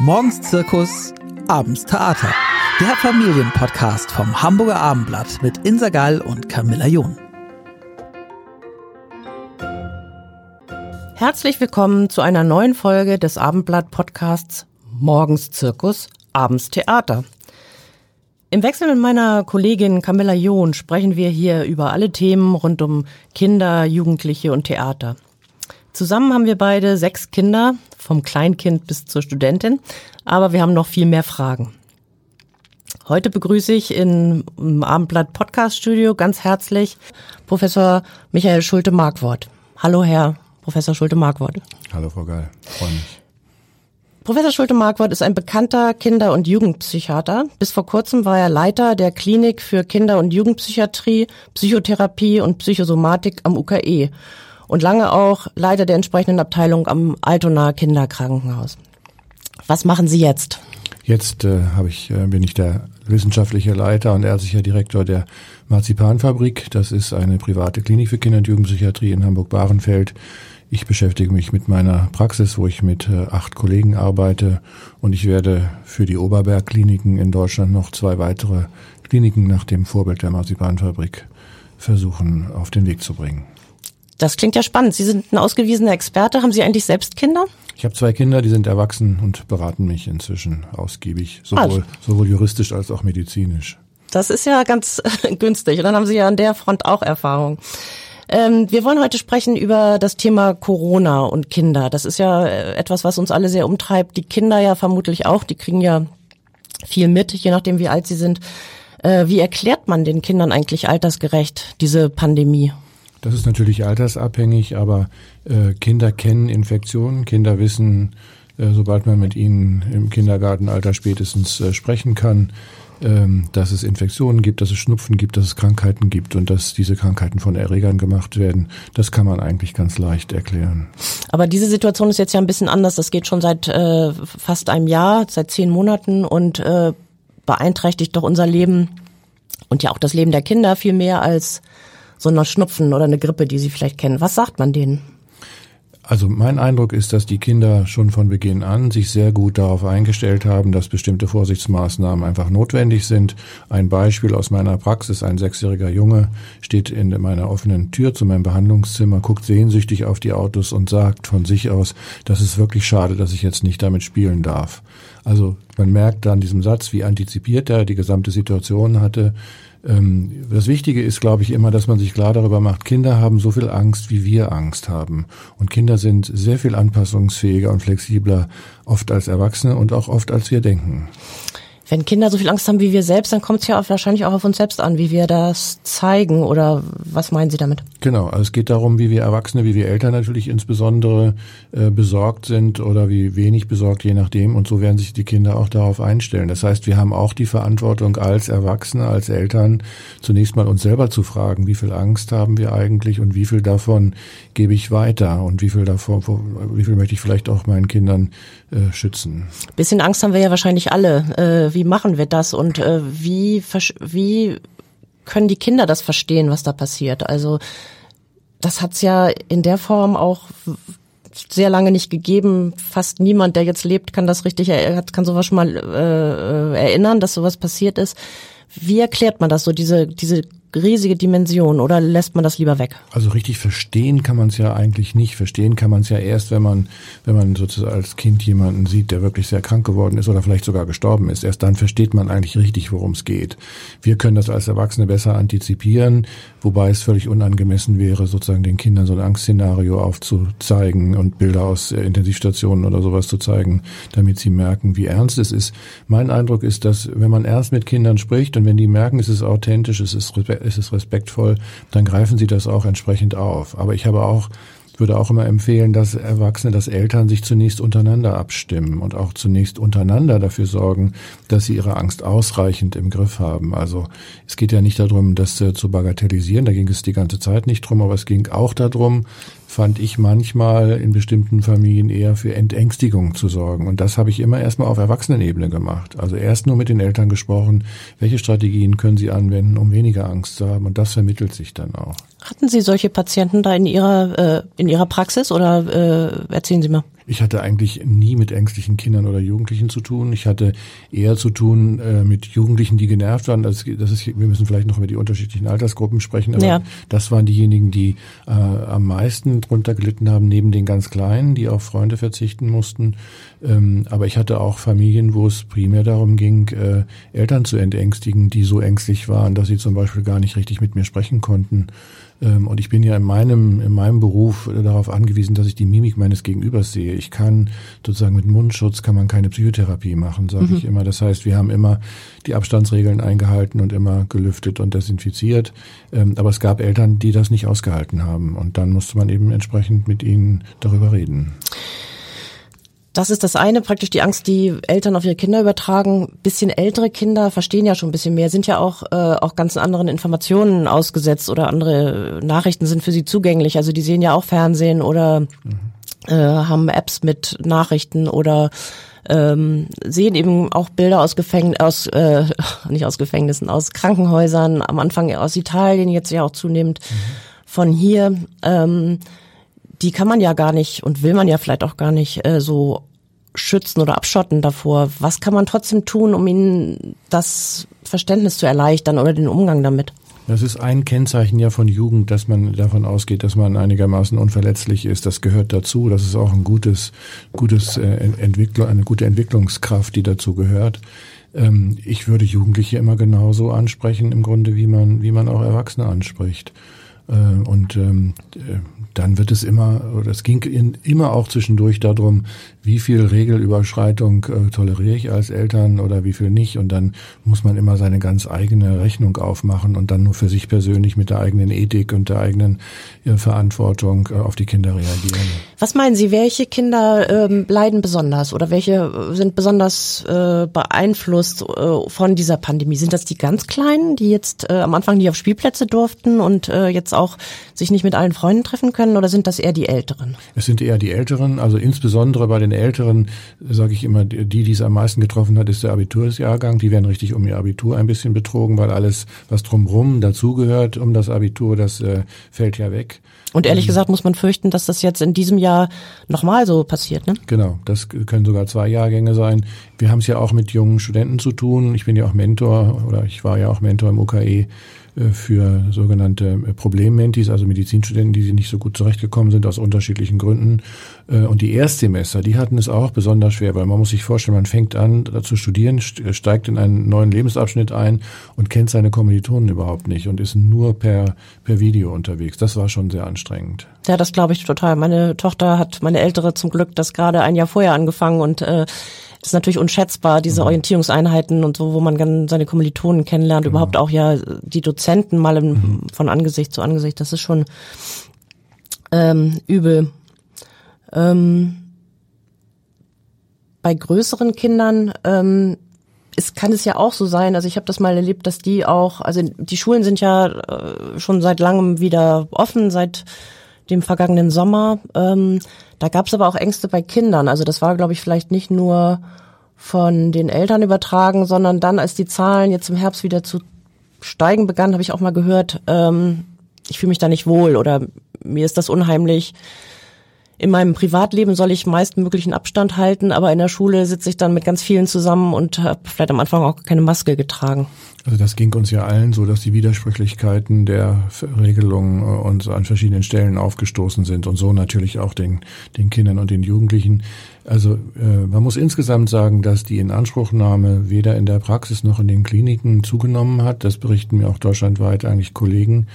Morgens Zirkus, abends Theater. Der Familienpodcast vom Hamburger Abendblatt mit Insa Gall und Camilla John. Herzlich willkommen zu einer neuen Folge des Abendblatt-Podcasts Morgens Zirkus, abends Theater. Im Wechsel mit meiner Kollegin Camilla John sprechen wir hier über alle Themen rund um Kinder, Jugendliche und Theater. Zusammen haben wir beide sechs Kinder, vom Kleinkind bis zur Studentin, aber wir haben noch viel mehr Fragen. Heute begrüße ich in, im Abendblatt Podcast Studio ganz herzlich Professor Michael Schulte-Markwort. Hallo, Herr Professor Schulte-Markwort. Hallo, Frau Geil. Freue mich. Professor Schulte-Markwort ist ein bekannter Kinder- und Jugendpsychiater. Bis vor kurzem war er Leiter der Klinik für Kinder- und Jugendpsychiatrie, Psychotherapie und Psychosomatik am UKE und lange auch Leiter der entsprechenden Abteilung am Altona Kinderkrankenhaus. Was machen Sie jetzt? Jetzt äh, hab ich, äh, bin ich der wissenschaftliche Leiter und ärztlicher Direktor der Marzipanfabrik. Das ist eine private Klinik für Kinder- und Jugendpsychiatrie in Hamburg-Bahrenfeld. Ich beschäftige mich mit meiner Praxis, wo ich mit äh, acht Kollegen arbeite und ich werde für die Oberberg-Kliniken in Deutschland noch zwei weitere Kliniken nach dem Vorbild der Marzipanfabrik versuchen auf den Weg zu bringen. Das klingt ja spannend. Sie sind ein ausgewiesener Experte. Haben Sie eigentlich selbst Kinder? Ich habe zwei Kinder, die sind erwachsen und beraten mich inzwischen ausgiebig, sowohl, Also. sowohl juristisch als auch medizinisch. Das ist ja ganz günstig. Und dann haben Sie ja an der Front auch Erfahrung. Ähm, wir wollen heute sprechen über das Thema Corona und Kinder. Das ist ja äh, etwas, was uns alle sehr umtreibt. Die Kinder ja vermutlich auch. Die kriegen ja viel mit, je nachdem, wie alt sie sind. Äh, wie erklärt man den Kindern eigentlich altersgerecht diese Pandemie? Das ist natürlich altersabhängig, aber äh, Kinder kennen Infektionen, Kinder wissen, äh, sobald man mit ihnen im Kindergartenalter spätestens äh, sprechen kann, ähm, dass es Infektionen gibt, dass es Schnupfen gibt, dass es Krankheiten gibt und dass diese Krankheiten von Erregern gemacht werden. Das kann man eigentlich ganz leicht erklären. Aber diese Situation ist jetzt ja ein bisschen anders. Das geht schon seit äh, fast einem Jahr, seit zehn Monaten und äh, beeinträchtigt doch unser Leben und ja auch das Leben der Kinder viel mehr als so eine Schnupfen oder eine Grippe, die sie vielleicht kennen. Was sagt man denen? Also mein Eindruck ist, dass die Kinder schon von Beginn an sich sehr gut darauf eingestellt haben, dass bestimmte Vorsichtsmaßnahmen einfach notwendig sind. Ein Beispiel aus meiner Praxis, ein sechsjähriger Junge steht in meiner offenen Tür zu meinem Behandlungszimmer, guckt sehnsüchtig auf die Autos und sagt von sich aus, das ist wirklich schade, dass ich jetzt nicht damit spielen darf. Also man merkt an diesem Satz, wie antizipiert er die gesamte Situation hatte. Ähm, Das Wichtige ist, glaube ich, immer, dass man sich klar darüber macht, Kinder haben so viel Angst, wie wir Angst haben. Und Kinder sind sehr viel anpassungsfähiger und flexibler, oft als Erwachsene und auch oft als wir denken. Wenn Kinder so viel Angst haben wie wir selbst, dann kommt es ja wahrscheinlich auch auf uns selbst an, wie wir das zeigen oder was meinen Sie damit? Genau, also es geht darum, wie wir Erwachsene, wie wir Eltern natürlich insbesondere äh, besorgt sind oder wie wenig besorgt, je nachdem. Und so werden sich die Kinder auch darauf einstellen. Das heißt, wir haben auch die Verantwortung als Erwachsene, als Eltern, zunächst mal uns selber zu fragen, wie viel Angst haben wir eigentlich und wie viel davon gebe ich weiter und wie viel davon, wie viel möchte ich vielleicht auch meinen Kindern äh, schützen. Bisschen Angst haben wir ja wahrscheinlich alle. Äh, wie machen wir das und äh, wie, wie können die Kinder das verstehen, was da passiert? Also das hat's ja in der Form auch sehr lange nicht gegeben. Fast niemand, der jetzt lebt, kann das richtig, er- kann sowas schon mal äh, äh, erinnern, dass sowas passiert ist. Wie erklärt man das so, diese, diese riesige Dimension oder lässt man das lieber weg? Also richtig verstehen kann man es ja eigentlich nicht. Verstehen kann man es ja erst, wenn man, wenn man sozusagen als Kind jemanden sieht, der wirklich sehr krank geworden ist oder vielleicht sogar gestorben ist. Erst dann versteht man eigentlich richtig, worum es geht. Wir können das als Erwachsene besser antizipieren, wobei es völlig unangemessen wäre, sozusagen den Kindern so ein Angstszenario aufzuzeigen und Bilder aus äh, Intensivstationen oder sowas zu zeigen, damit sie merken, wie ernst es ist. Mein Eindruck ist, dass wenn man ernst mit Kindern spricht und wenn die merken, es ist authentisch, es ist, respe- es ist respektvoll, dann greifen sie das auch entsprechend auf. Aber ich habe auch würde auch immer empfehlen, dass Erwachsene, dass Eltern sich zunächst untereinander abstimmen und auch zunächst untereinander dafür sorgen, dass sie ihre Angst ausreichend im Griff haben. Also es geht ja nicht darum, das äh, zu bagatellisieren, da ging es die ganze Zeit nicht drum, aber es ging auch darum, fand ich manchmal in bestimmten Familien eher für Entängstigung zu sorgen. Und das habe ich immer erstmal auf Erwachsenenebene gemacht. Also erst nur mit den Eltern gesprochen, welche Strategien können sie anwenden, um weniger Angst zu haben. Und das vermittelt sich dann auch. Hatten Sie solche Patienten da in Ihrer, äh, in Ihrer Praxis oder äh, erzählen Sie mal? ich hatte eigentlich nie mit ängstlichen Kindern oder Jugendlichen zu tun. Ich hatte eher zu tun äh, mit Jugendlichen, die genervt waren. Das, das ist, wir müssen vielleicht noch über die unterschiedlichen Altersgruppen sprechen, aber ja. das waren diejenigen, die äh, am meisten drunter gelitten haben, neben den ganz Kleinen, die auf Freunde verzichten mussten. Ähm, aber ich hatte auch Familien, wo es primär darum ging, äh, Eltern zu entängstigen, die so ängstlich waren, dass sie zum Beispiel gar nicht richtig mit mir sprechen konnten. Ähm, und ich bin ja in meinem, in meinem Beruf darauf angewiesen, dass ich die Mimik meines Gegenübers sehe. Ich kann sozusagen mit Mundschutz kann man keine Psychotherapie machen, sage mhm. ich immer. Das heißt, wir haben immer die Abstandsregeln eingehalten und immer gelüftet und desinfiziert. Ähm, aber es gab Eltern, die das nicht ausgehalten haben. Und dann musste man eben entsprechend mit ihnen darüber reden. Das ist das eine, praktisch die Angst, die Eltern auf ihre Kinder übertragen. Bisschen ältere Kinder verstehen ja schon ein bisschen mehr, sind ja auch, äh, auch ganz anderen Informationen ausgesetzt oder andere Nachrichten sind für sie zugänglich. Also die sehen ja auch Fernsehen oder mhm. äh, haben Apps mit Nachrichten oder ähm, sehen eben auch Bilder aus Gefängnissen, aus, äh, nicht aus Gefängnissen, aus Krankenhäusern, am Anfang aus Italien, jetzt ja auch zunehmend mhm. von hier. Ähm, die kann man ja gar nicht und will man ja vielleicht auch gar nicht äh, so schützen oder abschotten davor. Was kann man trotzdem tun, um ihnen das Verständnis zu erleichtern oder den Umgang damit? Das ist ein Kennzeichen ja von Jugend, dass man davon ausgeht, dass man einigermaßen unverletzlich ist. Das gehört dazu. Das ist auch ein gutes, gutes äh, Entwicklung, eine gute Entwicklungskraft, die dazu gehört. Ähm, ich würde Jugendliche immer genauso ansprechen, im Grunde, wie man, wie man auch Erwachsene anspricht. Äh, und ähm, äh, dann wird es immer, oder es ging in, immer auch zwischendurch darum, wie viel Regelüberschreitung äh, toleriere ich als Eltern oder wie viel nicht. Und dann muss man immer seine ganz eigene Rechnung aufmachen und dann nur für sich persönlich mit der eigenen Ethik und der eigenen äh, Verantwortung auf die Kinder reagieren. Was meinen Sie, welche Kinder ähm, leiden besonders oder welche sind besonders beeinflusst von dieser Pandemie? Sind das die ganz Kleinen, die jetzt am Anfang nicht auf Spielplätze durften und jetzt auch sich nicht mit allen Freunden treffen können? oder sind das eher die Älteren? Es sind eher die Älteren, also insbesondere bei den Älteren, sage ich immer, die, die es am meisten getroffen hat, ist der Abitursjahrgang. Die werden richtig um ihr Abitur ein bisschen betrogen, weil alles, was drumherum dazugehört um das Abitur, das äh, fällt ja weg. Und ehrlich ähm, gesagt muss man fürchten, dass das jetzt in diesem Jahr nochmal so passiert, ne? Genau, das können sogar zwei Jahrgänge sein. Wir haben es ja auch mit jungen Studenten zu tun. Ich bin ja auch Mentor oder ich war ja auch Mentor im UKE für sogenannte äh, Problemmentis, also Medizinstudenten, die nicht so gut zurechtgekommen sind aus unterschiedlichen Gründen. Äh, und die Erstsemester, die hatten es auch besonders schwer, weil man muss sich vorstellen, man fängt an zu studieren, steigt in einen neuen Lebensabschnitt ein und kennt seine Kommilitonen überhaupt nicht und ist nur per, per Video unterwegs. Das war schon sehr anstrengend. Ja, das glaube ich total. Meine Tochter hat, meine Ältere zum Glück, das gerade ein Jahr vorher angefangen und äh, ist natürlich unschätzbar, diese mhm. Orientierungseinheiten und so, wo man dann seine Kommilitonen kennenlernt, genau. überhaupt auch ja die Dozenten mal im, mhm. von Angesicht zu Angesicht, das ist schon ähm, übel. Ähm, bei größeren Kindern ähm, es kann es ja auch so sein, also ich habe das mal erlebt, dass die auch, also die Schulen sind ja äh, schon seit langem wieder offen, seit dem vergangenen Sommer. Ähm, da gab es aber auch Ängste bei Kindern. Also das war, glaube ich, vielleicht nicht nur von den Eltern übertragen, sondern dann, als die Zahlen jetzt im Herbst wieder zu steigen begannen, habe ich auch mal gehört, ähm, ich fühle mich da nicht wohl oder mir ist das unheimlich. In meinem Privatleben soll ich meist möglichen Abstand halten, aber in der Schule sitze ich dann mit ganz vielen zusammen und habe vielleicht am Anfang auch keine Maske getragen. Also das ging uns ja allen so, dass die Widersprüchlichkeiten der Regelungen äh, uns an verschiedenen Stellen aufgestoßen sind und so natürlich auch den, den Kindern und den Jugendlichen. Also äh, man muss insgesamt sagen, dass die Inanspruchnahme weder in der Praxis noch in den Kliniken zugenommen hat. Das berichten mir auch deutschlandweit eigentlich Kollegen.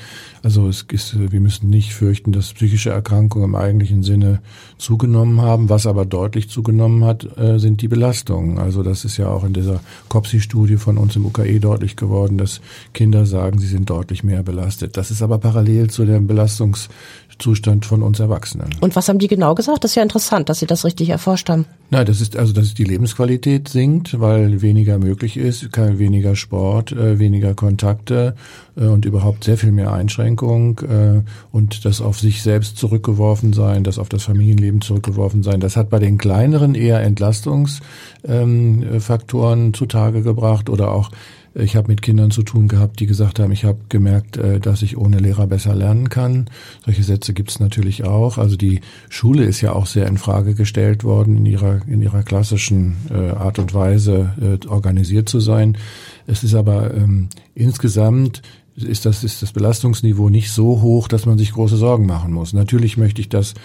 Also es ist, wir müssen nicht fürchten, dass psychische Erkrankungen im eigentlichen Sinne zugenommen haben. Was aber deutlich zugenommen hat, äh, sind die Belastungen. Also das ist ja auch in dieser COPSI-Studie von uns im UKE deutlich geworden, dass Kinder sagen, sie sind deutlich mehr belastet. Das ist aber parallel zu dem Belastungszustand von uns Erwachsenen. Und was haben die genau gesagt? Das ist ja interessant, dass Sie das richtig erforscht haben. Nein, das ist also, dass die Lebensqualität sinkt, weil weniger möglich ist, kein weniger Sport, äh, weniger Kontakte äh, und überhaupt sehr viel mehr Einschränkung äh, und das auf sich selbst zurückgeworfen sein, das auf das Familienleben zurückgeworfen sein. Das hat bei den kleineren eher Entlastungsfaktoren ähm, zutage gebracht oder auch Ich habe mit Kindern zu tun gehabt, die gesagt haben, ich habe gemerkt, äh, dass ich ohne Lehrer besser lernen kann. Solche Sätze gibt es natürlich auch. Also die Schule ist ja auch sehr in Frage gestellt worden, in ihrer, in ihrer klassischen äh, Art und Weise äh, organisiert zu sein. Es ist aber ähm, insgesamt ist das, ist das Belastungsniveau nicht so hoch, dass man sich große Sorgen machen muss. Natürlich möchte ich, dass äh,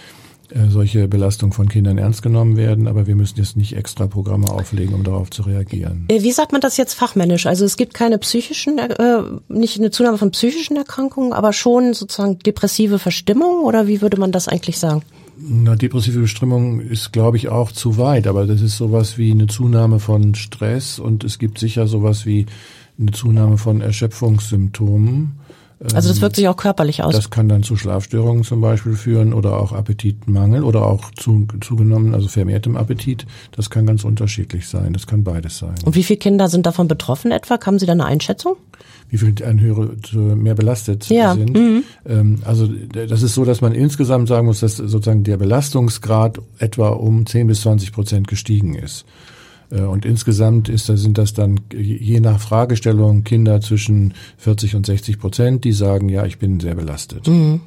solche Belastungen von Kindern ernst genommen werden, aber wir müssen jetzt nicht extra Programme auflegen, um darauf zu reagieren. Äh, wie sagt man das jetzt fachmännisch? Also es gibt keine psychischen, äh, nicht eine Zunahme von psychischen Erkrankungen, aber schon sozusagen depressive Verstimmung oder wie würde man das eigentlich sagen? Na, depressive Bestimmung ist, glaube ich, auch zu weit, aber das ist sowas wie eine Zunahme von Stress und es gibt sicher sowas wie eine Zunahme von Erschöpfungssymptomen. Also das wirkt sich auch körperlich aus. Das kann dann zu Schlafstörungen zum Beispiel führen oder auch Appetitmangel oder auch zu, zugenommen, also vermehrtem Appetit. Das kann ganz unterschiedlich sein. Das kann beides sein. Und wie viele Kinder sind davon betroffen etwa? Haben Sie da eine Einschätzung? Wie viele ein höhere, mehr belastet ja. sind? Mhm. Ähm, also das ist so, dass man insgesamt sagen muss, dass sozusagen der Belastungsgrad etwa um 10 bis 20 Prozent gestiegen ist. Äh, und insgesamt ist, sind das dann je nach Fragestellung Kinder zwischen 40 und 60 Prozent, die sagen, ja, ich bin sehr belastet. Mhm.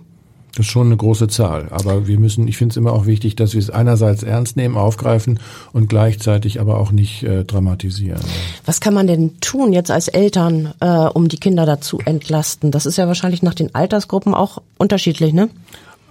Das ist schon eine große Zahl. Aber wir müssen, ich finde es immer auch wichtig, dass wir es einerseits ernst nehmen, aufgreifen und gleichzeitig aber auch nicht äh, dramatisieren. Was kann man denn tun jetzt als Eltern, äh, um die Kinder dazu entlasten? Das ist ja wahrscheinlich nach den Altersgruppen auch unterschiedlich, ne?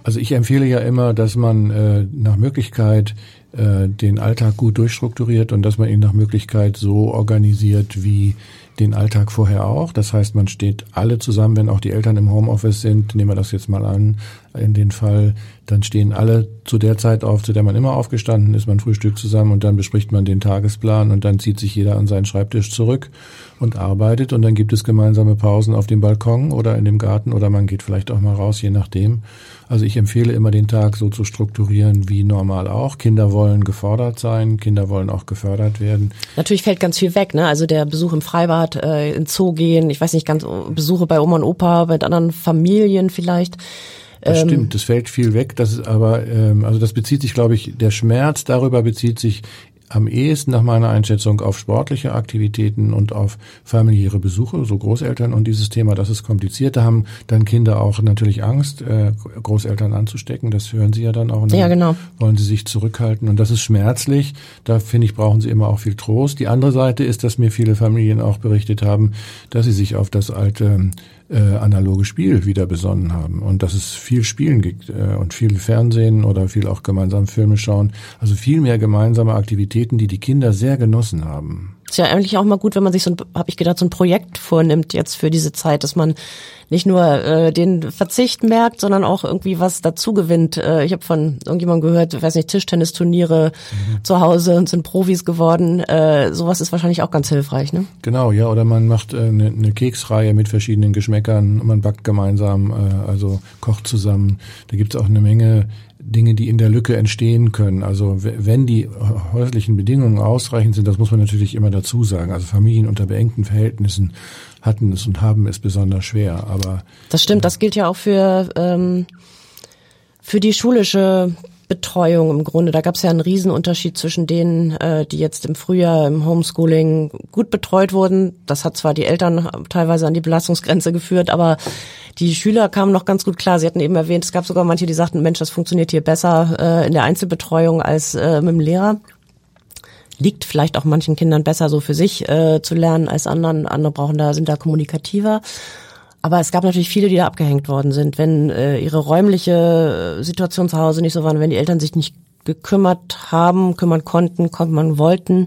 Also ich empfehle ja immer, dass man äh, nach Möglichkeit äh, den Alltag gut durchstrukturiert und dass man ihn nach Möglichkeit so organisiert wie den Alltag vorher auch. Das heißt, man steht alle zusammen, wenn auch die Eltern im Homeoffice sind, nehmen wir das jetzt mal an, in den Fall, dann stehen alle zu der Zeit auf, zu der man immer aufgestanden ist, man frühstückt zusammen und dann bespricht man den Tagesplan und dann zieht sich jeder an seinen Schreibtisch zurück und arbeitet und dann gibt es gemeinsame Pausen auf dem Balkon oder in dem Garten oder man geht vielleicht auch mal raus, je nachdem. Also ich empfehle immer den Tag so zu strukturieren wie normal auch. Kinder wollen gefordert sein, Kinder wollen auch gefördert werden. Natürlich fällt ganz viel weg, ne? Also der Besuch im Freibad, äh, in Zoo gehen, ich weiß nicht ganz, Besuche bei Oma und Opa, mit anderen Familien vielleicht. Das ähm, stimmt, das fällt viel weg. Das ist aber, ähm, also das bezieht sich, glaube ich, der Schmerz darüber bezieht sich am ehesten nach meiner Einschätzung auf sportliche Aktivitäten und auf familiäre Besuche, so Großeltern und dieses Thema, das ist kompliziert. Da haben dann Kinder auch natürlich Angst, äh, Großeltern anzustecken. Das hören sie ja dann auch. Und ja, genau. Wollen sie sich zurückhalten und das ist schmerzlich. Da finde ich, brauchen sie immer auch viel Trost. Die andere Seite ist, dass mir viele Familien auch berichtet haben, dass sie sich auf das alte äh, analoge Spiel wieder besonnen haben und dass es viel Spielen gibt äh, und viel Fernsehen oder viel auch gemeinsam Filme schauen. Also viel mehr gemeinsame Aktivitäten, die die Kinder sehr genossen haben. Ist ja eigentlich auch mal gut, wenn man sich so ein, habe ich gedacht, so ein Projekt vornimmt jetzt für diese Zeit, dass man nicht nur äh, den Verzicht merkt, sondern auch irgendwie was dazu gewinnt. Äh, ich habe von irgendjemandem gehört, weiß nicht, Tischtennisturniere mhm. zu Hause und sind Profis geworden. Äh, sowas ist wahrscheinlich auch ganz hilfreich, ne? Genau, ja. Oder man macht äh, eine, eine Keksreihe mit verschiedenen Geschmäckern, man backt gemeinsam, äh, also kocht zusammen. Da gibt's auch eine Menge Dinge, die in der Lücke entstehen können. Also wenn die häuslichen Bedingungen ausreichend sind, das muss man natürlich immer dazu sagen. Also Familien unter beengten Verhältnissen hatten es und haben es besonders schwer. Aber das stimmt. Das gilt ja auch für ähm, für die schulische Betreuung im Grunde. Da gab es ja einen Riesenunterschied zwischen denen, äh, die jetzt im Frühjahr im Homeschooling gut betreut wurden. Das hat zwar die Eltern teilweise an die Belastungsgrenze geführt, aber die Schüler kamen noch ganz gut klar. Sie hatten eben erwähnt, es gab sogar manche, die sagten, Mensch, das funktioniert hier besser äh, in der Einzelbetreuung als äh, mit dem Lehrer. Liegt vielleicht auch manchen Kindern besser so für sich äh, zu lernen als anderen. Andere brauchen da, sind da kommunikativer. Aber es gab natürlich viele, die da abgehängt worden sind, wenn äh, ihre räumliche äh, Situation zu Hause nicht so war, wenn die Eltern sich nicht gekümmert haben, kümmern konnten, kümmern wollten,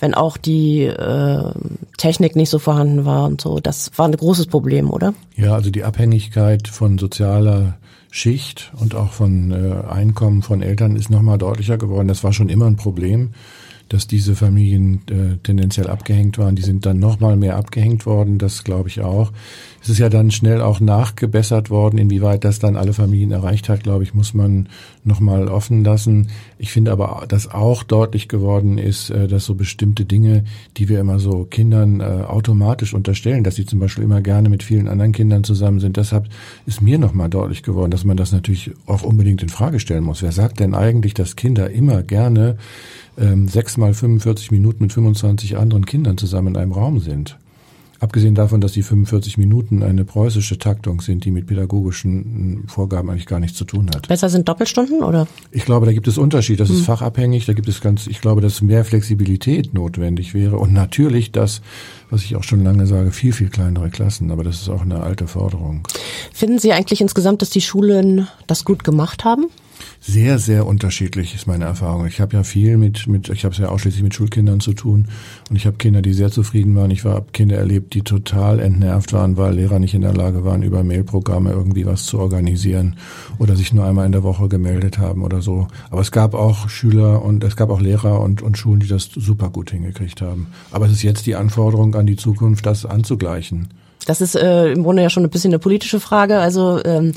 wenn auch die äh, Technik nicht so vorhanden war und so. Das war ein großes Problem, oder? Ja, also die Abhängigkeit von sozialer Schicht und auch von äh, Einkommen von Eltern ist nochmal deutlicher geworden. Das war schon immer ein Problem dass diese Familien äh, tendenziell abgehängt waren. Die sind dann nochmal mehr abgehängt worden, das glaube ich auch. Es ist ja dann schnell auch nachgebessert worden. Inwieweit das dann alle Familien erreicht hat, glaube ich, muss man nochmal offen lassen. Ich finde aber, dass auch deutlich geworden ist, äh, dass so bestimmte Dinge, die wir immer so Kindern äh, automatisch unterstellen, dass sie zum Beispiel immer gerne mit vielen anderen Kindern zusammen sind. Deshalb ist mir nochmal deutlich geworden, dass man das natürlich auch unbedingt in Frage stellen muss. Wer sagt denn eigentlich, dass Kinder immer gerne ähm, mal 45 Minuten mit 25 anderen Kindern zusammen in einem Raum sind. Abgesehen davon, dass die 45 Minuten eine preußische Taktung sind, die mit pädagogischen Vorgaben eigentlich gar nichts zu tun hat. Besser sind Doppelstunden oder? Ich glaube, da gibt es Unterschied. Das ist hm. fachabhängig. Da gibt es ganz, ich glaube, dass mehr Flexibilität notwendig wäre. Und natürlich das, was ich auch schon lange sage, viel, viel kleinere Klassen. Aber das ist auch eine alte Forderung. Finden Sie eigentlich insgesamt, dass die Schulen das gut gemacht haben? Sehr, sehr unterschiedlich ist meine Erfahrung. Ich habe ja viel mit, mit ich habe es ja ausschließlich mit Schulkindern zu tun und ich habe Kinder, die sehr zufrieden waren. Ich habe Kinder erlebt, die total entnervt waren, weil Lehrer nicht in der Lage waren, über Mailprogramme irgendwie was zu organisieren oder sich nur einmal in der Woche gemeldet haben oder so. Aber es gab auch Schüler und es gab auch Lehrer und, und Schulen, die das super gut hingekriegt haben. Aber es ist jetzt die Anforderung an die Zukunft, das anzugleichen. Das ist äh, im Grunde ja schon ein bisschen eine politische Frage. Also ähm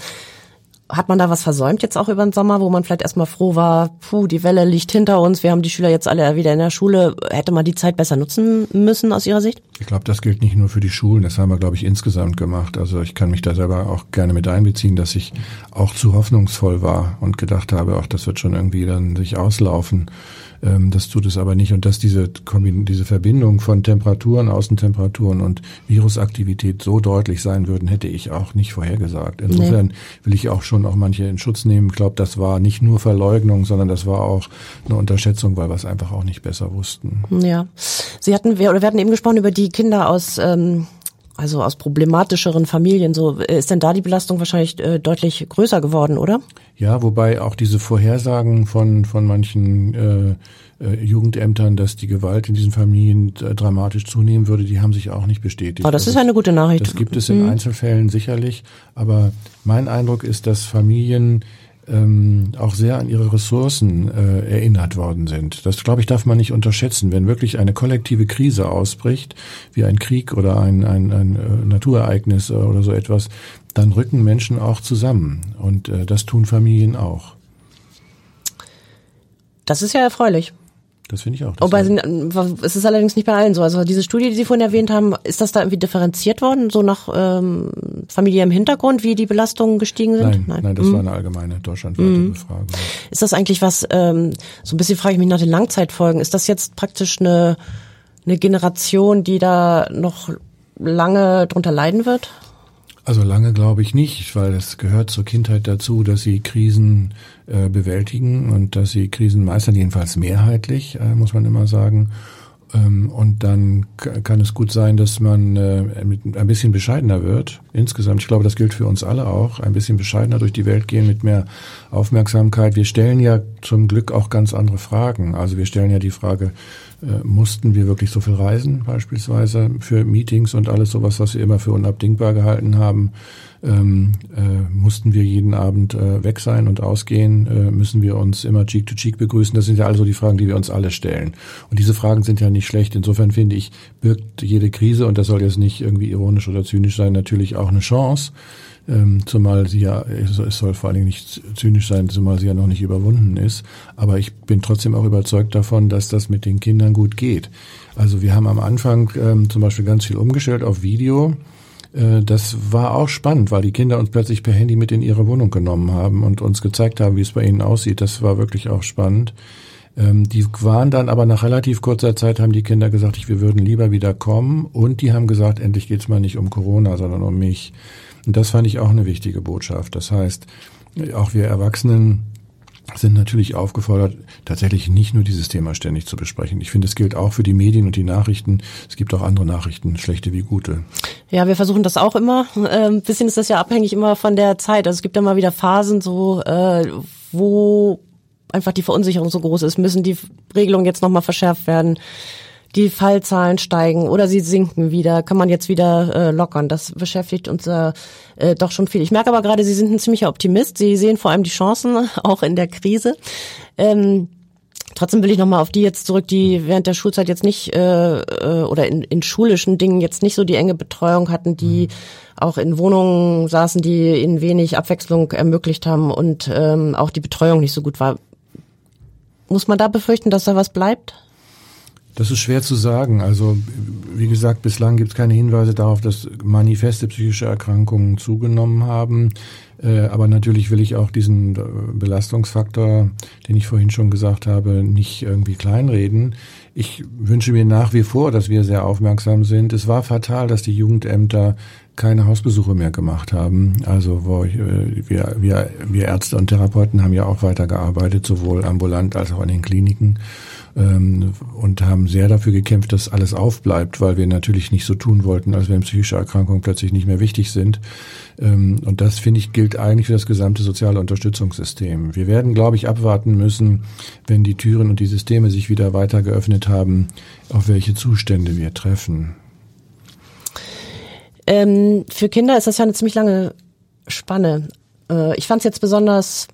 hat man da was versäumt jetzt auch über den Sommer, wo man vielleicht erstmal froh war, puh, die Welle liegt hinter uns, wir haben die Schüler jetzt alle wieder in der Schule. Hätte man die Zeit besser nutzen müssen aus Ihrer Sicht? Ich glaube, das gilt nicht nur für die Schulen, das haben wir, glaube ich, insgesamt gemacht. Also ich kann mich da selber auch gerne mit einbeziehen, dass ich auch zu hoffnungsvoll war und gedacht habe, ach, das wird schon irgendwie dann sich auslaufen. Ähm, das tut es aber nicht. Und dass diese, diese Verbindung von Temperaturen, Außentemperaturen und Virusaktivität so deutlich sein würden, hätte ich auch nicht vorhergesagt. Insofern nee. will ich auch schon auch manche in Schutz nehmen. Ich glaube, das war nicht nur Verleugnung, sondern das war auch eine Unterschätzung, weil wir es einfach auch nicht besser wussten. Ja. Sie hatten, wir, oder wir hatten eben gesprochen über die Kinder aus ähm, also aus problematischeren Familien, so ist denn da die Belastung wahrscheinlich äh, deutlich größer geworden, oder? Ja, wobei auch diese Vorhersagen von von manchen äh, äh, Jugendämtern, dass die Gewalt in diesen Familien äh, dramatisch zunehmen würde, die haben sich auch nicht bestätigt. Aber oh, das also, ist eine gute Nachricht. Das gibt es in mhm. Einzelfällen sicherlich, aber mein Eindruck ist, dass Familien ähm, auch sehr an ihre Ressourcen äh, erinnert worden sind. Das, glaube ich, darf man nicht unterschätzen. Wenn wirklich eine kollektive Krise ausbricht, wie ein Krieg oder ein, ein, ein äh, Naturereignis oder so etwas, dann rücken Menschen auch zusammen. Und äh, das tun Familien auch. Das ist ja erfreulich. Das finde ich auch. Wobei es ist allerdings nicht bei allen so. Also diese Studie, die Sie vorhin erwähnt haben, ist das da irgendwie differenziert worden, so nach ähm, familiärem Hintergrund, wie die Belastungen gestiegen sind? Nein, nein, nein das mhm. war eine allgemeine deutschlandweite mhm. Befragung. Ist das eigentlich was, ähm, so ein bisschen frage ich mich nach den Langzeitfolgen, ist das jetzt praktisch eine, eine Generation, die da noch lange drunter leiden wird? Also lange glaube ich nicht, weil es gehört zur Kindheit dazu, dass sie Krisen äh, bewältigen und dass sie Krisen meistern, jedenfalls mehrheitlich, äh, muss man immer sagen. Ähm, und dann kann es gut sein, dass man äh, ein bisschen bescheidener wird. Insgesamt, ich glaube, das gilt für uns alle auch, ein bisschen bescheidener durch die Welt gehen mit mehr Aufmerksamkeit. Wir stellen ja zum Glück auch ganz andere Fragen. Also wir stellen ja die Frage, äh, mussten wir wirklich so viel reisen, beispielsweise für Meetings und alles sowas, was wir immer für unabdingbar gehalten haben? Ähm, äh, mussten wir jeden Abend äh, weg sein und ausgehen? Äh, müssen wir uns immer Cheek to Cheek begrüßen? Das sind ja also die Fragen, die wir uns alle stellen. Und diese Fragen sind ja nicht schlecht. Insofern finde ich, birgt jede Krise, und das soll jetzt nicht irgendwie ironisch oder zynisch sein, natürlich auch eine Chance. Ähm, zumal sie ja, es soll vor allen Dingen nicht zynisch sein, zumal sie ja noch nicht überwunden ist. Aber ich bin trotzdem auch überzeugt davon, dass das mit den Kindern gut geht. Also wir haben am Anfang ähm, zum Beispiel ganz viel umgestellt auf Video. Äh, das war auch spannend, weil die Kinder uns plötzlich per Handy mit in ihre Wohnung genommen haben und uns gezeigt haben, wie es bei ihnen aussieht. Das war wirklich auch spannend. Ähm, die waren dann aber nach relativ kurzer Zeit, haben die Kinder gesagt, wir würden lieber wieder kommen. Und die haben gesagt, endlich geht's mal nicht um Corona, sondern um mich. Und das fand ich auch eine wichtige Botschaft. Das heißt, auch wir Erwachsenen sind natürlich aufgefordert, tatsächlich nicht nur dieses Thema ständig zu besprechen. Ich finde, es gilt auch für die Medien und die Nachrichten. Es gibt auch andere Nachrichten, schlechte wie gute. Ja, wir versuchen das auch immer. Ein ähm, bisschen ist das ja abhängig immer von der Zeit. Also es gibt ja mal wieder Phasen, so äh, wo einfach die Verunsicherung so groß ist. Müssen die Regelungen jetzt nochmal verschärft werden? Die Fallzahlen steigen oder sie sinken wieder, kann man jetzt wieder äh, lockern. Das beschäftigt uns äh, äh, doch schon viel. Ich merke aber gerade, Sie sind ein ziemlicher Optimist. Sie sehen vor allem die Chancen auch in der Krise. Ähm, Trotzdem will ich nochmal auf die jetzt zurück, die während der Schulzeit jetzt nicht äh, äh, oder in, in schulischen Dingen jetzt nicht so die enge Betreuung hatten, die auch in Wohnungen saßen, die ihnen wenig Abwechslung ermöglicht haben und ähm, auch die Betreuung nicht so gut war. Muss man da befürchten, dass da was bleibt? Das ist schwer zu sagen. Also wie gesagt, bislang gibt es keine Hinweise darauf, dass manifeste psychische Erkrankungen zugenommen haben. Äh, aber natürlich will ich auch diesen äh, Belastungsfaktor, den ich vorhin schon gesagt habe, nicht irgendwie kleinreden. Ich wünsche mir nach wie vor, dass wir sehr aufmerksam sind. Es war fatal, dass die Jugendämter keine Hausbesuche mehr gemacht haben. Also wo ich, äh, wir, wir, wir Ärzte und Therapeuten haben ja auch weitergearbeitet, sowohl ambulant als auch an den Kliniken ähm, und haben sehr dafür gekämpft, dass alles aufbleibt, weil wir natürlich nicht so tun wollten, als wenn psychische Erkrankungen plötzlich nicht mehr wichtig sind. Ähm, und das, finde ich, gilt eigentlich für das gesamte soziale Unterstützungssystem. Wir werden, glaube ich, abwarten müssen, wenn die Türen und die Systeme sich wieder weiter geöffnet haben, auf welche Zustände wir treffen. Ähm, für Kinder ist das ja eine ziemlich lange Spanne. Äh, ich fand es jetzt besonders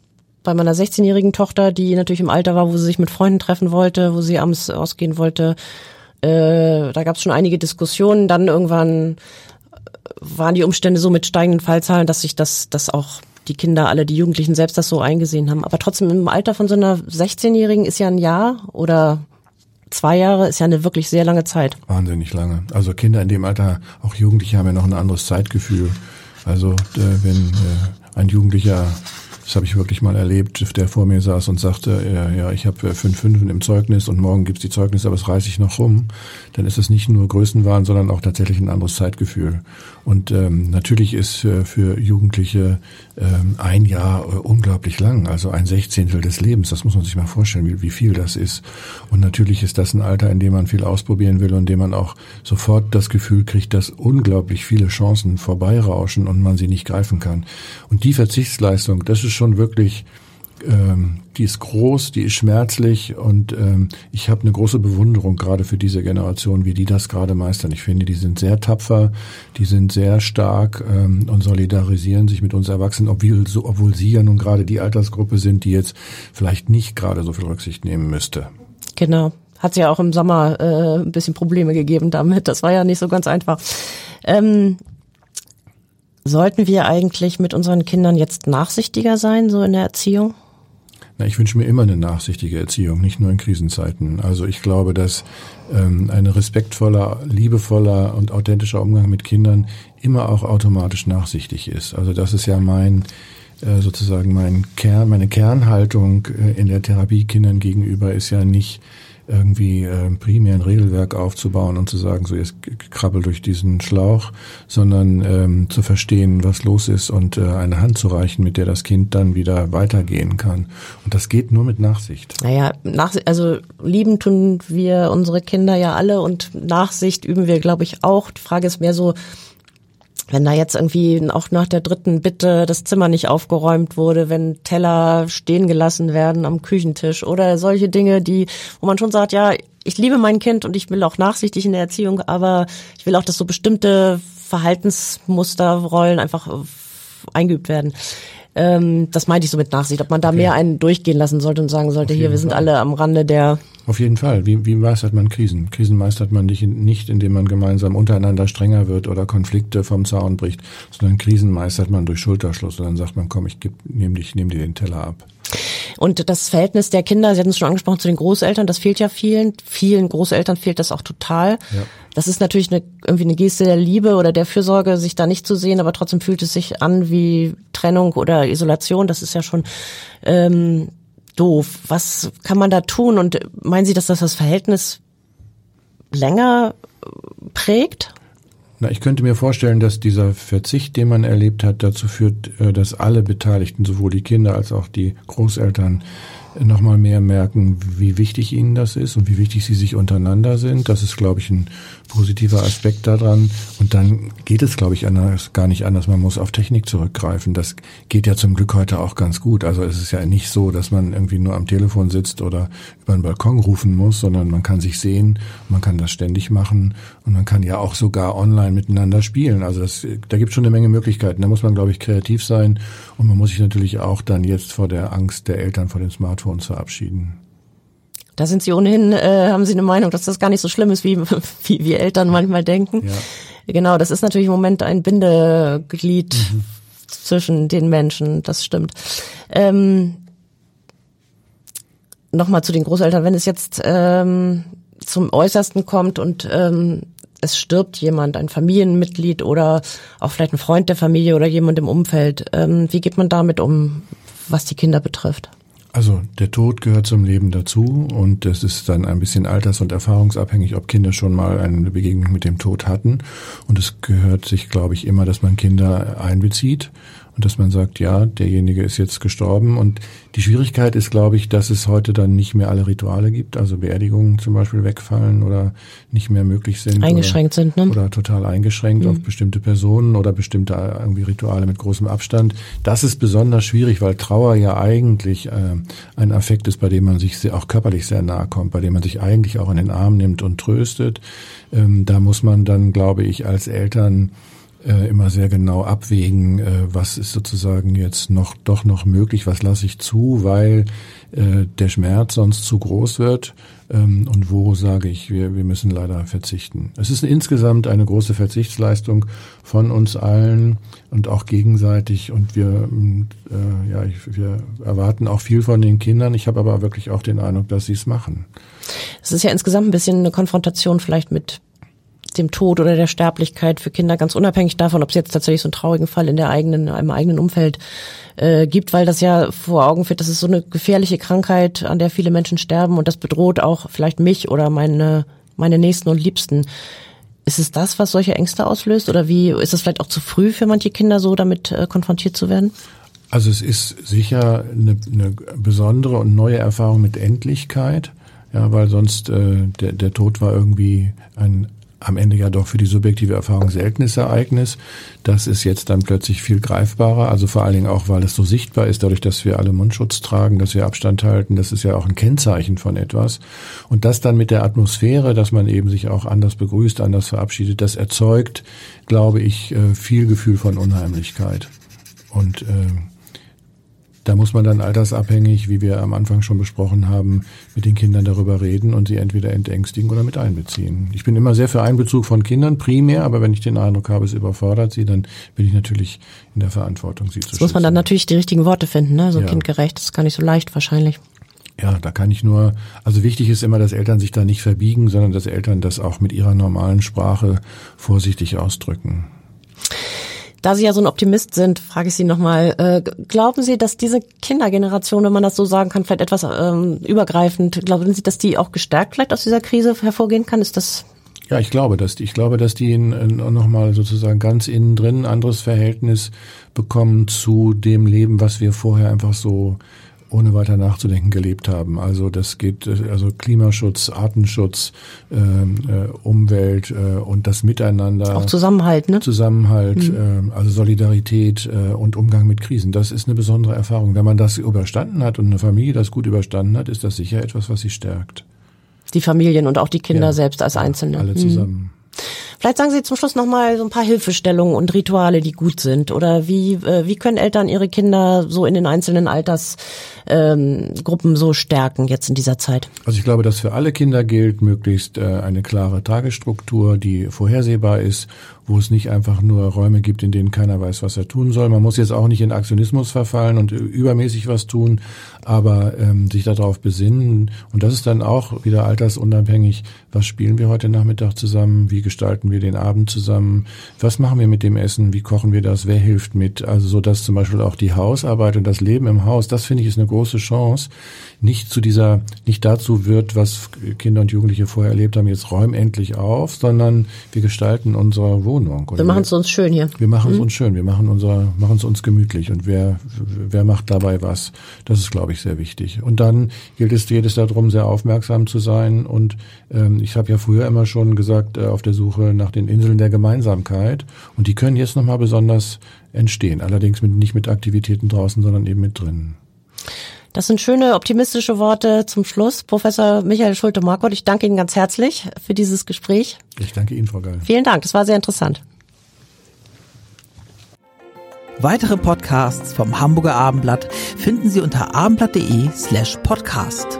bei meiner 16-jährigen Tochter, die natürlich im Alter war, wo sie sich mit Freunden treffen wollte, wo sie abends ausgehen wollte. Äh, da gab es schon einige Diskussionen. Dann irgendwann waren die Umstände so mit steigenden Fallzahlen, dass sich das, dass auch die Kinder, alle die Jugendlichen selbst das so eingesehen haben. Aber trotzdem im Alter von so einer 16-Jährigen ist ja ein Jahr oder zwei Jahre ist ja eine wirklich sehr lange Zeit. Wahnsinnig lange. Also Kinder in dem Alter, auch Jugendliche haben ja noch ein anderes Zeitgefühl. Also äh, wenn äh, ein Jugendlicher das habe ich wirklich mal erlebt, der vor mir saß und sagte, ja, ja ich habe fünf Fünfen im Zeugnis und morgen gibt's die Zeugnisse, aber es reiße ich noch rum. Dann ist es nicht nur Größenwahn, sondern auch tatsächlich ein anderes Zeitgefühl. Und ähm, natürlich ist für, für Jugendliche ähm, ein Jahr äh, unglaublich lang, also ein Sechzehntel des Lebens. Das muss man sich mal vorstellen, wie, wie viel das ist. Und natürlich ist das ein Alter, in dem man viel ausprobieren will und in dem man auch sofort das Gefühl kriegt, dass unglaublich viele Chancen vorbeirauschen und man sie nicht greifen kann. Und die Verzichtsleistung, das ist schon wirklich, ähm, die ist groß, die ist schmerzlich und ähm, ich habe eine große Bewunderung gerade für diese Generation, wie die das gerade meistern. Ich finde, die sind sehr tapfer, die sind sehr stark ähm, und solidarisieren sich mit uns Erwachsenen, obwohl, so, obwohl sie ja nun gerade die Altersgruppe sind, die jetzt vielleicht nicht gerade so viel Rücksicht nehmen müsste. Genau. Hat ja auch im Sommer äh, ein bisschen Probleme gegeben damit. Das war ja nicht so ganz einfach. Ähm, Sollten wir eigentlich mit unseren Kindern jetzt nachsichtiger sein, so in der Erziehung? Na, ich wünsche mir immer eine nachsichtige Erziehung, nicht nur in Krisenzeiten. Also ich glaube, dass ähm, ein respektvoller, liebevoller und authentischer Umgang mit Kindern immer auch automatisch nachsichtig ist. Also das ist ja mein äh, sozusagen mein Kern, meine Kernhaltung äh, in der Therapie Kindern gegenüber ist ja nicht irgendwie äh, primär ein Regelwerk aufzubauen und zu sagen, so jetzt krabbel durch diesen Schlauch, sondern ähm, zu verstehen, was los ist und äh, eine Hand zu reichen, mit der das Kind dann wieder weitergehen kann. Und das geht nur mit Nachsicht. Naja, nach, also lieben tun wir unsere Kinder ja alle und Nachsicht üben wir, glaube ich, auch. Die Frage ist mehr so, wenn da jetzt irgendwie auch nach der dritten Bitte das Zimmer nicht aufgeräumt wurde, wenn Teller stehen gelassen werden am Küchentisch oder solche Dinge, die, wo man schon sagt, ja, ich liebe mein Kind und ich will auch nachsichtig in der Erziehung, aber ich will auch, dass so bestimmte Verhaltensmusterrollen einfach eingeübt werden. Ähm, das meinte ich so mit Nachsicht, ob man da okay. mehr einen durchgehen lassen sollte und sagen sollte, hier, wir sind Fall. alle am Rande der. Auf jeden Fall. Wie, wie meistert man Krisen? Krisen meistert man nicht, nicht, indem man gemeinsam untereinander strenger wird oder Konflikte vom Zaun bricht, sondern Krisen meistert man durch Schulterschluss und dann sagt man, komm, ich nehme dich, nehm dir den Teller ab. Und das Verhältnis der Kinder, Sie hatten es schon angesprochen, zu den Großeltern, das fehlt ja vielen. Vielen Großeltern fehlt das auch total. Ja. Das ist natürlich eine, irgendwie eine Geste der Liebe oder der Fürsorge, sich da nicht zu sehen, aber trotzdem fühlt es sich an wie Trennung oder Isolation. Das ist ja schon ähm, doof. Was kann man da tun? Und meinen Sie, dass das das Verhältnis länger prägt? Na, ich könnte mir vorstellen, dass dieser Verzicht, den man erlebt hat, dazu führt, äh, dass alle Beteiligten, sowohl die Kinder als auch die Großeltern, nochmal mehr merken, wie wichtig ihnen das ist und wie wichtig sie sich untereinander sind. Das ist, glaube ich, ein positiver Aspekt daran. Und dann geht es, glaube ich, anders, gar nicht anders. Man muss auf Technik zurückgreifen. Das geht ja zum Glück heute auch ganz gut. Also es ist ja nicht so, dass man irgendwie nur am Telefon sitzt oder über den Balkon rufen muss, sondern man kann sich sehen, man kann das ständig machen und man kann ja auch sogar online miteinander spielen. Also das, da gibt es schon eine Menge Möglichkeiten. Da muss man, glaube ich, kreativ sein und man muss sich natürlich auch dann jetzt vor der Angst der Eltern vor den Smartphones verabschieden. Da sind Sie ohnehin, äh, haben Sie eine Meinung, dass das gar nicht so schlimm ist, wie, wie wir Eltern manchmal denken. Ja. Genau, das ist natürlich im Moment ein Bindeglied mhm. zwischen den Menschen, das stimmt. Ähm, Nochmal zu den Großeltern, wenn es jetzt ähm, zum Äußersten kommt und ähm, es stirbt jemand, ein Familienmitglied oder auch vielleicht ein Freund der Familie oder jemand im Umfeld. Ähm, wie geht man damit um, was die Kinder betrifft? Also der Tod gehört zum Leben dazu und es ist dann ein bisschen alters- und erfahrungsabhängig, ob Kinder schon mal eine Begegnung mit dem Tod hatten. Und es gehört sich, glaube ich, immer, dass man Kinder einbezieht und dass man sagt, ja, derjenige ist jetzt gestorben. Und die Schwierigkeit ist, glaube ich, dass es heute dann nicht mehr alle Rituale gibt, also Beerdigungen zum Beispiel wegfallen oder nicht mehr möglich sind. Eingeschränkt oder, sind, ne? Oder total eingeschränkt mhm. auf bestimmte Personen oder bestimmte irgendwie Rituale mit großem Abstand. Das ist besonders schwierig, weil Trauer ja eigentlich äh, ein Affekt ist, bei dem man sich sehr, auch körperlich sehr nahe kommt, bei dem man sich eigentlich auch in den Arm nimmt und tröstet. Ähm, da muss man dann, glaube ich, als Eltern äh, immer sehr genau abwägen, äh, was ist sozusagen jetzt noch doch noch möglich, was lasse ich zu, weil äh, der Schmerz sonst zu groß wird ähm, und wo sage ich, wir, wir müssen leider verzichten. Es ist insgesamt eine große Verzichtsleistung von uns allen und auch gegenseitig und wir, äh, ja, ich, wir erwarten auch viel von den Kindern. Ich habe aber wirklich auch den Eindruck, dass sie es machen. Es ist ja insgesamt ein bisschen eine Konfrontation vielleicht mit dem Tod oder der Sterblichkeit für Kinder, ganz unabhängig davon, ob es jetzt tatsächlich so einen traurigen Fall in der eigenen, im eigenen Umfeld äh, gibt, weil das ja vor Augen führt, das ist so eine gefährliche Krankheit, an der viele Menschen sterben und das bedroht auch vielleicht mich oder meine, meine Nächsten und Liebsten. Ist es das, was solche Ängste auslöst oder wie ist es vielleicht auch zu früh für manche Kinder so damit äh, konfrontiert zu werden? Also es ist sicher eine, eine besondere und neue Erfahrung mit Endlichkeit, ja, weil sonst äh, der, der Tod war irgendwie ein am Ende ja doch für die subjektive Erfahrung seltenes Ereignis. Das ist jetzt dann plötzlich viel greifbarer, also vor allen Dingen auch, weil es so sichtbar ist, dadurch, dass wir alle Mundschutz tragen, dass wir Abstand halten. Das ist ja auch ein Kennzeichen von etwas. Und das dann mit der Atmosphäre, dass man eben sich auch anders begrüßt, anders verabschiedet, das erzeugt, glaube ich, äh, viel Gefühl von Unheimlichkeit. Und äh, da muss man dann altersabhängig, wie wir am Anfang schon besprochen haben, mit den Kindern darüber reden und sie entweder entängstigen oder mit einbeziehen. Ich bin immer sehr für Einbezug von Kindern, primär, aber wenn ich den Eindruck habe, es überfordert sie, dann bin ich natürlich in der Verantwortung, sie zu das muss man dann natürlich die richtigen Worte finden, ne? so ja. kindgerecht, das ist gar nicht so leicht wahrscheinlich. Ja, da kann ich nur, also wichtig ist immer, dass Eltern sich da nicht verbiegen, sondern dass Eltern das auch mit ihrer normalen Sprache vorsichtig ausdrücken. Da Sie ja so ein Optimist sind, frage ich Sie nochmal, äh, glauben Sie, dass diese Kindergeneration, wenn man das so sagen kann, vielleicht etwas ähm, übergreifend, glauben Sie, dass die auch gestärkt vielleicht aus dieser Krise hervorgehen kann? Ist das ja, ich glaube, dass die, ich glaube, dass die nochmal sozusagen ganz innen drin ein anderes Verhältnis bekommen zu dem Leben, was wir vorher einfach so ohne weiter nachzudenken gelebt haben. Also das geht also Klimaschutz, Artenschutz, ähm, äh, Umwelt äh, und das Miteinander. Auch Zusammenhalt, ne? Zusammenhalt, mhm. äh, also Solidarität äh, und Umgang mit Krisen. Das ist eine besondere Erfahrung. Wenn man das überstanden hat und eine Familie das gut überstanden hat, ist das sicher etwas, was sie stärkt. Die Familien und auch die Kinder ja, selbst als Einzelne. Alle zusammen. Mhm. Vielleicht sagen Sie zum Schluss noch mal so ein paar Hilfestellungen und Rituale, die gut sind. Oder wie, äh, wie können Eltern ihre Kinder so in den einzelnen Altersgruppen ähm, so stärken jetzt in dieser Zeit? Also ich glaube, dass für alle Kinder gilt, möglichst äh, eine klare Tagesstruktur, die vorhersehbar ist wo es nicht einfach nur Räume gibt, in denen keiner weiß, was er tun soll. Man muss jetzt auch nicht in Aktionismus verfallen und übermäßig was tun, aber ähm, sich darauf besinnen. Und das ist dann auch wieder altersunabhängig. Was spielen wir heute Nachmittag zusammen? Wie gestalten wir den Abend zusammen? Was machen wir mit dem Essen? Wie kochen wir das? Wer hilft mit? Also so, dass zum Beispiel auch die Hausarbeit und das Leben im Haus, das finde ich ist eine große Chance, nicht zu dieser, nicht dazu wird, was Kinder und Jugendliche vorher erlebt haben, jetzt räum endlich auf, sondern wir gestalten unsere Wohnung. Und wir machen es uns schön hier. Wir machen es mhm. uns schön, wir machen unser, machen es uns gemütlich und wer, wer macht dabei was? Das ist, glaube ich, sehr wichtig. Und dann gilt es jedes darum, sehr aufmerksam zu sein und ähm, ich habe ja früher immer schon gesagt, äh, auf der Suche nach den Inseln der Gemeinsamkeit und die können jetzt nochmal besonders entstehen. Allerdings mit, nicht mit Aktivitäten draußen, sondern eben mit drinnen. Das sind schöne, optimistische Worte zum Schluss. Professor Michael Schulte-Markott, ich danke Ihnen ganz herzlich für dieses Gespräch. Ich danke Ihnen, Frau Geil. Vielen Dank, das war sehr interessant. Weitere Podcasts vom Hamburger Abendblatt finden Sie unter abendblatt.de slash podcast.